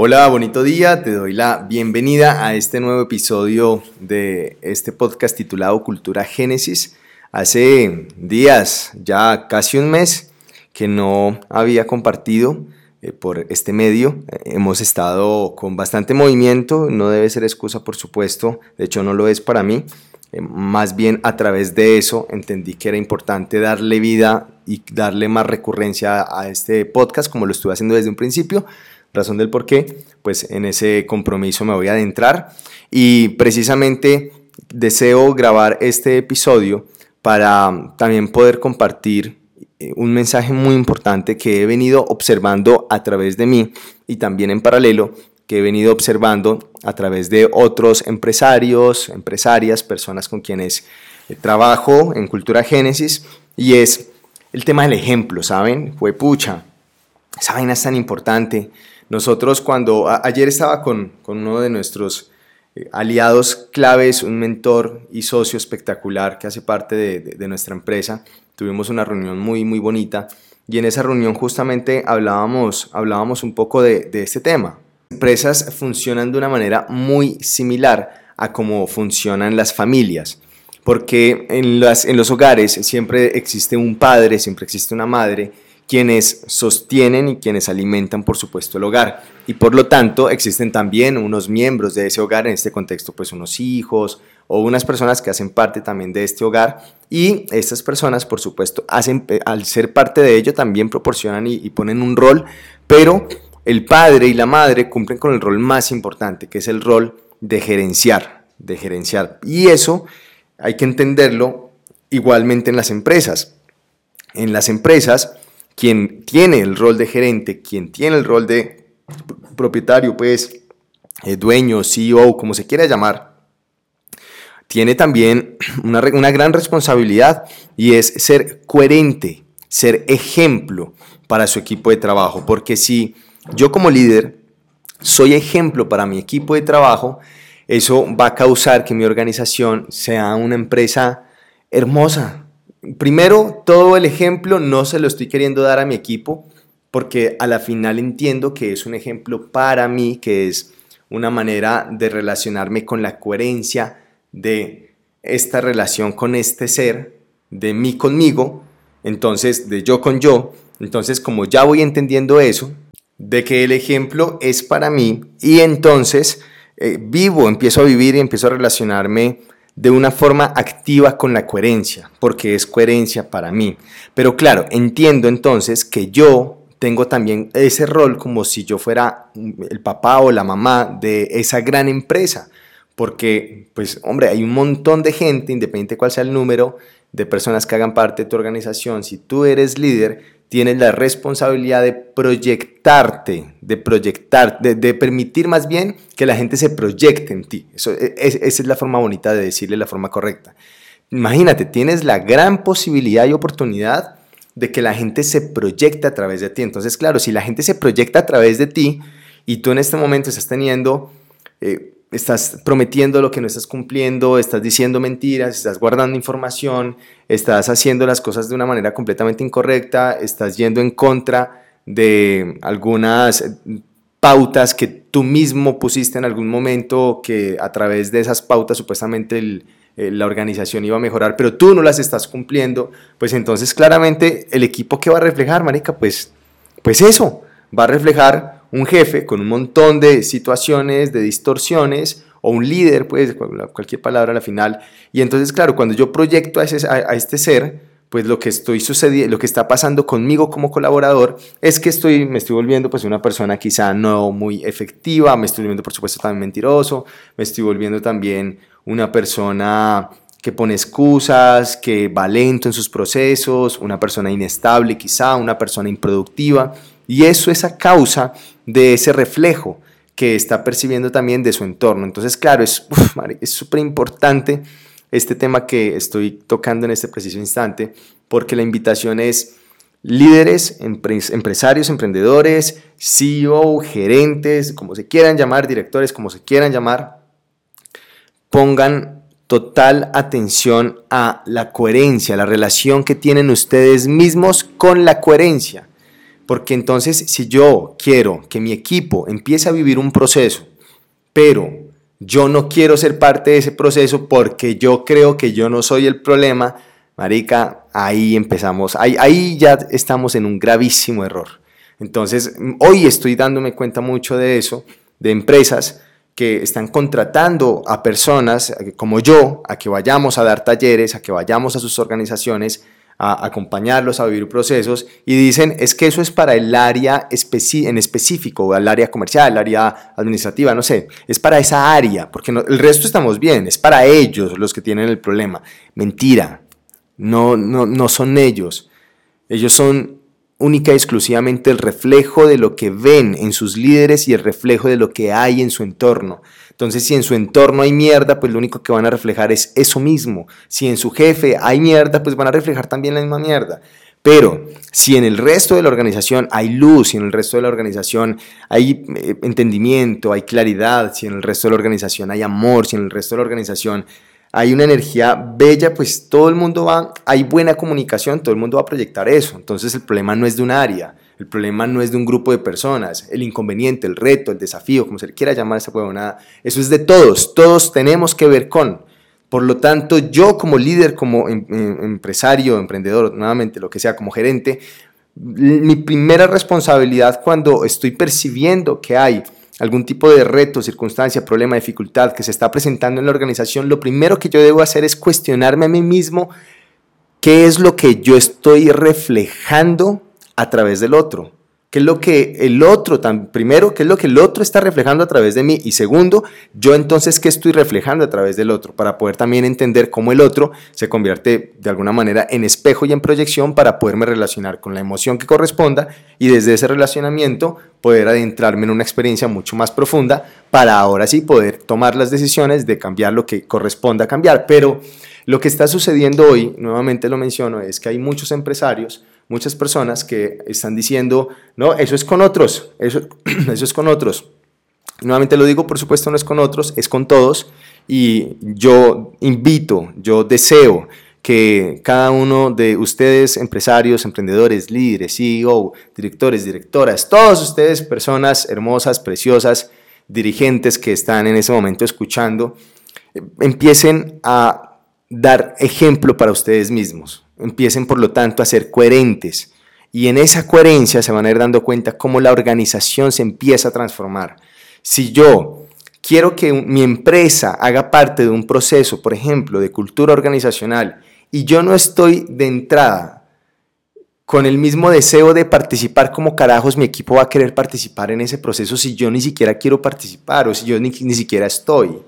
Hola, bonito día, te doy la bienvenida a este nuevo episodio de este podcast titulado Cultura Génesis. Hace días, ya casi un mes, que no había compartido eh, por este medio. hemos estado con bastante movimiento, no debe ser excusa por supuesto, de hecho no lo es para mí. Eh, más bien a través de eso entendí que era importante darle vida y darle más recurrencia a este podcast como lo estuve haciendo desde un principio razón del por qué, pues en ese compromiso me voy a adentrar y precisamente deseo grabar este episodio para también poder compartir eh, un mensaje muy importante que he venido observando a través de mí y también en paralelo que he venido observando a través de otros empresarios, empresarias, personas con quienes eh, trabajo en Cultura Génesis y es el tema del ejemplo, ¿saben? Fue pucha, esa vaina es tan importante nosotros cuando ayer estaba con, uno de nuestros eh, aliados claves, un mentor y socio espectacular que hace parte de, nuestra empresa, tuvimos una reunión muy, muy bonita y en esa reunión justamente hablábamos, hablábamos un poco de, este tema. empresas funcionan de una manera muy similar a cómo funcionan las familias porque en, las, en los hogares siempre existe un padre, siempre existe una madre quienes sostienen y quienes alimentan, por supuesto, el hogar. Y por lo tanto, existen también unos miembros de ese hogar, en este contexto, pues unos hijos o unas personas que hacen parte también de este hogar. Y estas personas, por supuesto, hacen, eh, al ser parte de ello, también proporcionan y, ponen un rol, pero el padre y la madre cumplen con el rol más importante, que es el rol de gerenciar, de gerenciar. Y eso hay que entenderlo igualmente en las empresas. En las empresas, quien tiene el rol de gerente, quien tiene el rol de propietario, pues eh, dueño, CEO, como se quiera llamar, tiene también una, una gran responsabilidad y es ser coherente, ser ejemplo para su equipo de trabajo. Porque si yo como líder soy ejemplo para mi equipo de trabajo, eso va a causar que mi organización sea una empresa hermosa, primero, todo el ejemplo no se lo estoy queriendo dar a mi equipo porque a la final entiendo que es un ejemplo para mí, que es una manera de relacionarme con la coherencia de esta relación con este ser, de mí conmigo, entonces de yo con yo. Entonces, como ya voy entendiendo eso, de que el ejemplo es para mí y entonces eh, vivo, empiezo a vivir y empiezo a relacionarme de una forma activa con la coherencia, porque es coherencia para mí. Pero claro, entiendo entonces que yo tengo también ese rol como si yo fuera el papá o la mamá de esa gran empresa, porque pues hombre, hay un montón de gente, independiente de cuál sea el número de personas que hagan parte de tu organización, si tú eres líder, tienes la responsabilidad de proyectarte, de proyectar, de, permitir más bien que la gente se proyecte en ti. Eso, e, esa es la forma bonita de decirle la forma correcta. Imagínate, tienes la gran posibilidad y oportunidad de que la gente se proyecte a través de ti. Entonces, claro, si la gente se proyecta a través de ti y tú en este momento estás teniendo eh, estás prometiendo lo que no estás cumpliendo, estás diciendo mentiras, estás guardando información, estás haciendo las cosas de una manera completamente incorrecta, estás yendo en contra de algunas pautas que tú mismo pusiste en algún momento, que a través de esas pautas supuestamente la organización iba a mejorar, pero tú no las estás cumpliendo, pues entonces claramente el equipo que va a reflejar, marica, pues, pues eso, va a reflejar un jefe con un montón de situaciones, de distorsiones, o un líder, pues cualquier palabra a la final. Y entonces, claro, cuando yo proyecto a, este ser, pues lo que estoy sucediendo, lo que está pasando conmigo como colaborador es que estoy, me estoy volviendo pues una persona quizá no muy efectiva, me estoy volviendo por supuesto también mentiroso, me estoy volviendo también una persona que pone excusas, que va lento en sus procesos, una persona inestable quizá, una persona improductiva. Y eso es a causa de ese reflejo que está percibiendo también de su entorno. Entonces, claro, es súper importante este tema que estoy tocando en este preciso instante, porque la invitación es líderes, empresarios, emprendedores, CEO, gerentes, como se quieran llamar, directores, como se quieran llamar, pongan total atención a la coherencia, la relación que tienen ustedes mismos con la coherencia Porque entonces si yo quiero que mi equipo empiece a vivir un proceso, pero yo no quiero ser parte de ese proceso porque yo creo que yo no soy el problema, marica, ahí empezamos, ahí, ya estamos en un gravísimo error. Entonces, hoy estoy dándome cuenta mucho de eso, de empresas que están contratando a personas como yo a que vayamos a dar talleres, a que vayamos a sus organizaciones, a acompañarlos a vivir procesos y dicen es que eso es para el área en específico, el área comercial, el área administrativa, no sé, es para esa área, porque el resto estamos bien, es para ellos los que tienen el problema. Mentira, no, no, no son ellos. Ellos son única y exclusivamente el reflejo de lo que ven en sus líderes y el reflejo de lo que hay en su entorno. Entonces, si en su entorno hay mierda, pues lo único que van a reflejar es eso mismo. Si en su jefe hay mierda, pues van a reflejar también la misma mierda. Pero si en el resto de la organización hay luz, si en el resto de la organización hay eh, entendimiento, hay claridad, si en el resto de la organización hay amor, si en el resto de la organización hay una energía bella, pues todo el mundo va, hay buena comunicación, todo el mundo va a proyectar eso. Entonces el problema no es de un área, el problema no es de un grupo de personas, el inconveniente, el reto, el desafío, como se le quiera llamar a esa huevonada, eso es de todos, todos tenemos que ver con. Por lo tanto, yo como líder, como em, em, empresario, emprendedor, nuevamente, lo que sea, como gerente, mi primera responsabilidad cuando estoy percibiendo que hay algún tipo de reto, circunstancia, problema, dificultad que se está presentando en la organización, lo primero que yo debo hacer es cuestionarme a mí mismo qué es lo que yo estoy reflejando a través del otro. ¿Qué es lo que el otro, tan, primero, qué es lo que el otro está reflejando a través de mí? Y segundo, yo entonces, ¿qué estoy reflejando a través del otro? Para poder también entender cómo el otro se convierte de alguna manera en espejo y en proyección para poderme relacionar con la emoción que corresponda y desde ese relacionamiento poder adentrarme en una experiencia mucho más profunda para ahora sí poder tomar las decisiones de cambiar lo que corresponda cambiar. Pero lo que está sucediendo hoy, nuevamente lo menciono, es que hay muchos empresarios muchas personas que están diciendo, no, eso es con otros, eso, eso es con otros. Nuevamente lo digo, por supuesto no es con otros, es con todos. Y yo invito, yo deseo que cada uno de ustedes, empresarios, emprendedores, líderes, CEO, directores, directoras, todos ustedes, personas hermosas, preciosas, dirigentes que están en ese momento escuchando, empiecen a dar ejemplo para ustedes mismos. Empiecen, por lo tanto, a ser coherentes. Y en esa coherencia se van a ir dando cuenta cómo la organización se empieza a transformar. Si yo quiero que mi empresa haga parte de un proceso, por ejemplo, de cultura organizacional, y yo no estoy de entrada con el mismo deseo de participar como carajos, mi equipo va a querer participar en ese proceso si yo ni siquiera quiero participar o si yo ni, siquiera estoy.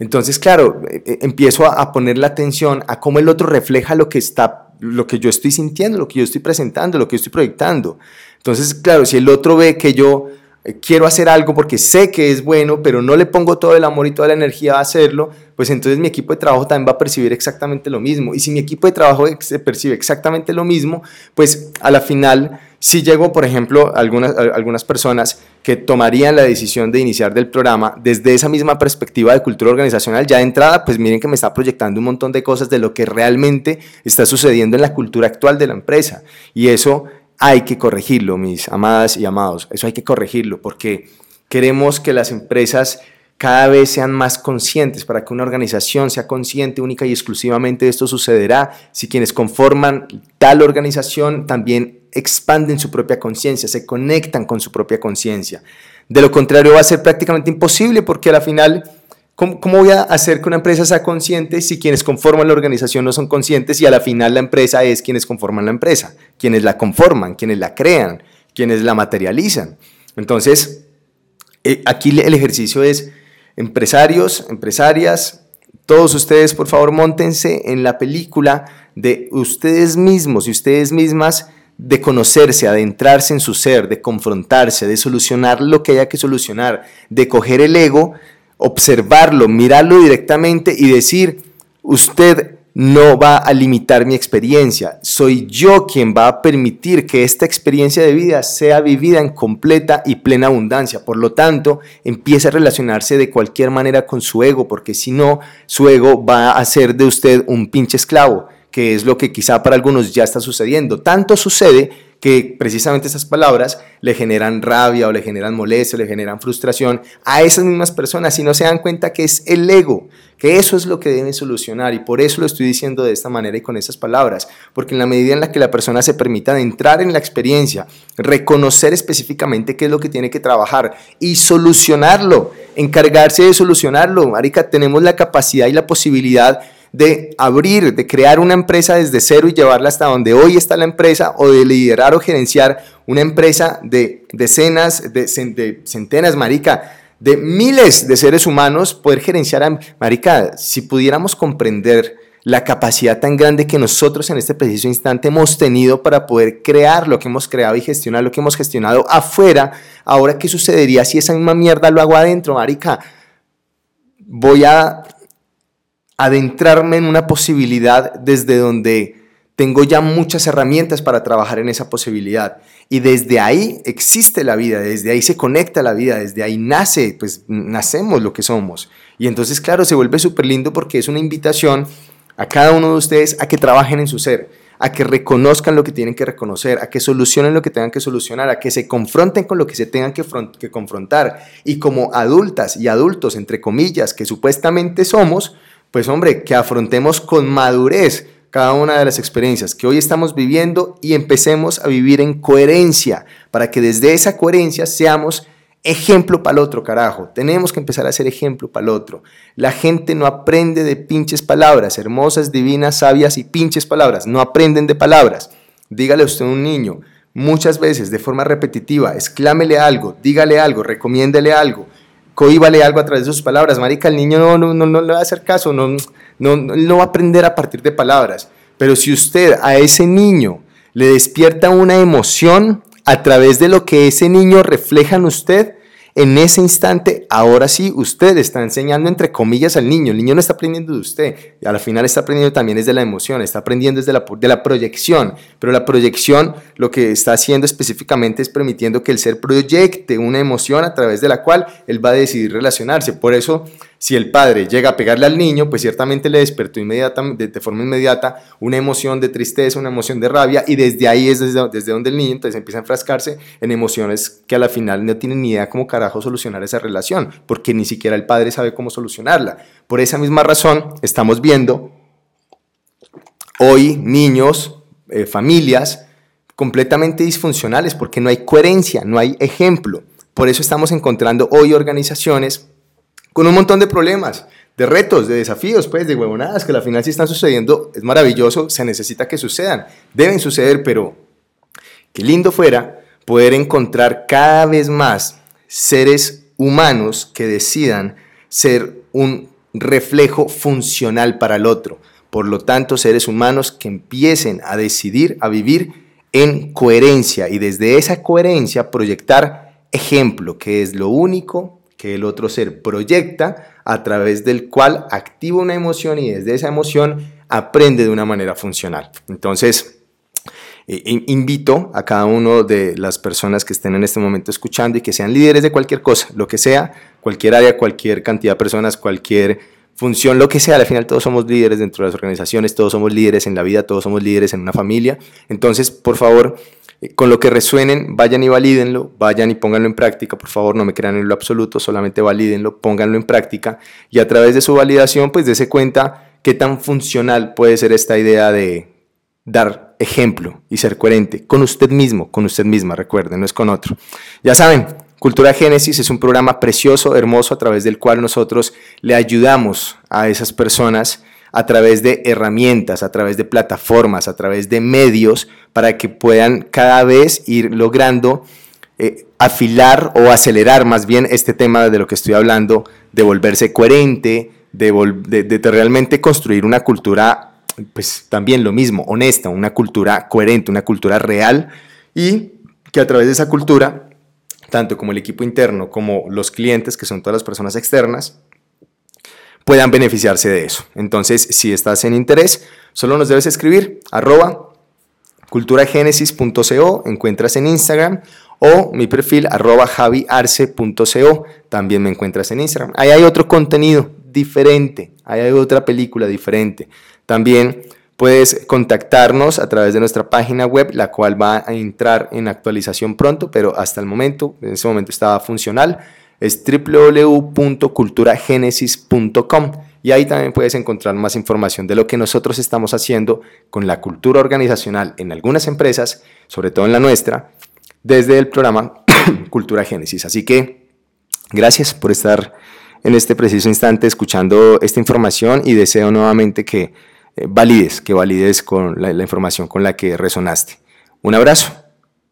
Entonces, claro, eh, eh, empiezo a, poner la atención a cómo el otro refleja lo que está lo que yo estoy sintiendo, lo que yo estoy presentando, lo que yo estoy proyectando. Entonces, claro, si el otro ve que yo eh, quiero hacer algo porque sé que es bueno, pero no le pongo todo el amor y toda la energía a hacerlo, pues entonces mi equipo de trabajo también va a percibir exactamente lo mismo. Y si mi equipo de trabajo se percibe exactamente lo mismo, pues a la final si llego, por ejemplo, algunas, algunas personas que tomarían la decisión de iniciar del programa desde esa misma perspectiva de cultura organizacional, ya de entrada, pues miren que me está proyectando un montón de cosas de lo que realmente está sucediendo en la cultura actual de la empresa. Y eso hay que corregirlo, mis amadas y amados. Eso hay que corregirlo porque queremos que las empresas cada vez sean más conscientes, para que una organización sea consciente única y exclusivamente de esto sucederá si quienes conforman tal organización también expanden su propia conciencia, se conectan con su propia conciencia. De lo contrario va a ser prácticamente imposible porque a la final, ¿cómo, voy a hacer que una empresa sea consciente si quienes conforman la organización no son conscientes y a la final la empresa es quienes conforman la empresa, quienes la conforman, quienes la crean, quienes la materializan? Entonces, eh, aquí el ejercicio es Empresarios, empresarias, todos ustedes por favor montense en la película de ustedes mismos y ustedes mismas de conocerse, adentrarse en su ser, de confrontarse, de solucionar lo que haya que solucionar, de coger el ego, observarlo, mirarlo directamente y decir, usted no va a limitar mi experiencia. Soy yo quien va a permitir que esta experiencia de vida sea vivida en completa y plena abundancia. Por lo tanto, empiece a relacionarse de cualquier manera con su ego, porque si no, su ego va a hacer de usted un pinche esclavo, que es lo que quizá para algunos ya está sucediendo. Tanto sucede que precisamente esas palabras le generan rabia o le generan molestia, o le generan frustración a esas mismas personas y no se dan cuenta que es el ego, que eso es lo que deben solucionar. Y por eso lo estoy diciendo de esta manera y con esas palabras, porque en la medida en la que la persona se permita entrar en la experiencia, reconocer específicamente qué es lo que tiene que trabajar y solucionarlo, encargarse de solucionarlo, marica, tenemos la capacidad y la posibilidad de abrir, de crear una empresa desde cero y llevarla hasta donde hoy está la empresa o de liderar o gerenciar una empresa de decenas, de, centenas, marica, de miles de seres humanos, poder gerenciar a, marica, si pudiéramos comprender la capacidad tan grande que nosotros en este preciso instante hemos tenido para poder crear lo que hemos creado y gestionar lo que hemos gestionado afuera, ahora qué sucedería si esa misma mierda lo hago adentro, marica. Voy a adentrarme en una posibilidad desde donde tengo ya muchas herramientas para trabajar en esa posibilidad. Y desde ahí existe la vida, desde ahí se conecta la vida, desde ahí nace, pues nacemos lo que somos. Y entonces, claro, se vuelve súper lindo porque es una invitación a cada uno de ustedes a que trabajen en su ser, a que reconozcan lo que tienen que reconocer, a que solucionen lo que tengan que solucionar, a que se confronten con lo que se tengan que, que confrontar. Y como adultas y adultos, entre comillas, que supuestamente somos, pues hombre, que afrontemos con madurez cada una de las experiencias que hoy estamos viviendo y empecemos a vivir en coherencia, para que desde esa coherencia seamos ejemplo para el otro, carajo. Tenemos que empezar a ser ejemplo para el otro. La gente no aprende de pinches palabras, hermosas, divinas, sabias y pinches palabras. No aprenden de palabras. Dígale usted a un niño muchas veces de forma repetitiva, exclámele algo, dígale algo, recomiéndele algo cohíbale algo a través de sus palabras. Marica, el niño no, no, no, le va a hacer caso, no, no, no va a aprender a partir de palabras. Pero si usted a ese niño le despierta una emoción a través de lo que ese niño refleja en usted, en ese instante, ahora sí, usted está enseñando entre comillas al niño. El niño no está aprendiendo de usted. Y al final está aprendiendo también desde la emoción, está aprendiendo desde la, de la proyección. Pero la proyección lo que está haciendo específicamente es permitiendo que el ser proyecte una emoción a través de la cual él va a decidir relacionarse. Por eso si el padre llega a pegarle al niño, pues ciertamente le despertó de, forma inmediata una emoción de tristeza, una emoción de rabia, y desde ahí es desde, desde, donde el niño entonces empieza a enfrascarse en emociones que a la final no tienen ni idea cómo carajo solucionar esa relación, porque ni siquiera el padre sabe cómo solucionarla. Por esa misma razón, estamos viendo hoy niños, eh, familias completamente disfuncionales, porque no hay coherencia, no hay ejemplo. Por eso estamos encontrando hoy organizaciones con un montón de problemas, de retos, de desafíos, pues, de huevonadas que al final sí están sucediendo, es maravilloso, se necesita que sucedan, deben suceder, pero qué lindo fuera poder encontrar cada vez más seres humanos que decidan ser un reflejo funcional para el otro. Por lo tanto, seres humanos que empiecen a decidir, a vivir en coherencia y desde esa coherencia proyectar ejemplo, que es lo único que el otro ser proyecta a través del cual activa una emoción y desde esa emoción aprende de una manera funcional. Entonces, eh, invito a cada uno de las personas que estén en este momento escuchando y que sean líderes de cualquier cosa, lo que sea, cualquier área, cualquier cantidad de personas, cualquier función, lo que sea, al final todos somos líderes dentro de las organizaciones, todos somos líderes en la vida, todos somos líderes en una familia. Entonces, por favor, con lo que resuenen, vayan y valídenlo, vayan y pónganlo en práctica, por favor, no me crean en lo absoluto, solamente valídenlo, pónganlo en práctica y a través de su validación, pues dése cuenta qué tan funcional puede ser esta idea de dar ejemplo y ser coherente con usted mismo, con usted misma, recuerden, no es con otro. Ya saben, Cultura Génesis es un programa precioso, hermoso, a través del cual nosotros le ayudamos a esas personas a través de herramientas, a través de plataformas, a través de medios, para que puedan cada vez ir logrando eh, afilar o acelerar más bien este tema de lo que estoy hablando, de volverse coherente, de, realmente construir una cultura, pues también lo mismo, honesta, una cultura coherente, una cultura real y que a través de esa cultura, tanto como el equipo interno como los clientes, que son todas las personas externas, puedan beneficiarse de eso. Entonces, si estás en interés, solo nos debes escribir arroba culturagenesis.co, encuentras en Instagram, o mi perfil arroba javiarce.co, también me encuentras en Instagram. Ahí hay otro contenido diferente, ahí hay otra película diferente. También Puedes contactarnos a través de nuestra página web, la cual va a entrar en actualización pronto, pero hasta el momento, en ese momento estaba funcional, es www.culturagenesis.com y ahí también puedes encontrar más información de lo que nosotros estamos haciendo con la cultura organizacional en algunas empresas, sobre todo en la nuestra, desde el programa Cultura Génesis. Así que gracias por estar en este preciso instante escuchando esta información y deseo nuevamente que eh, valides, que valides con la información con la que resonaste. Un abrazo.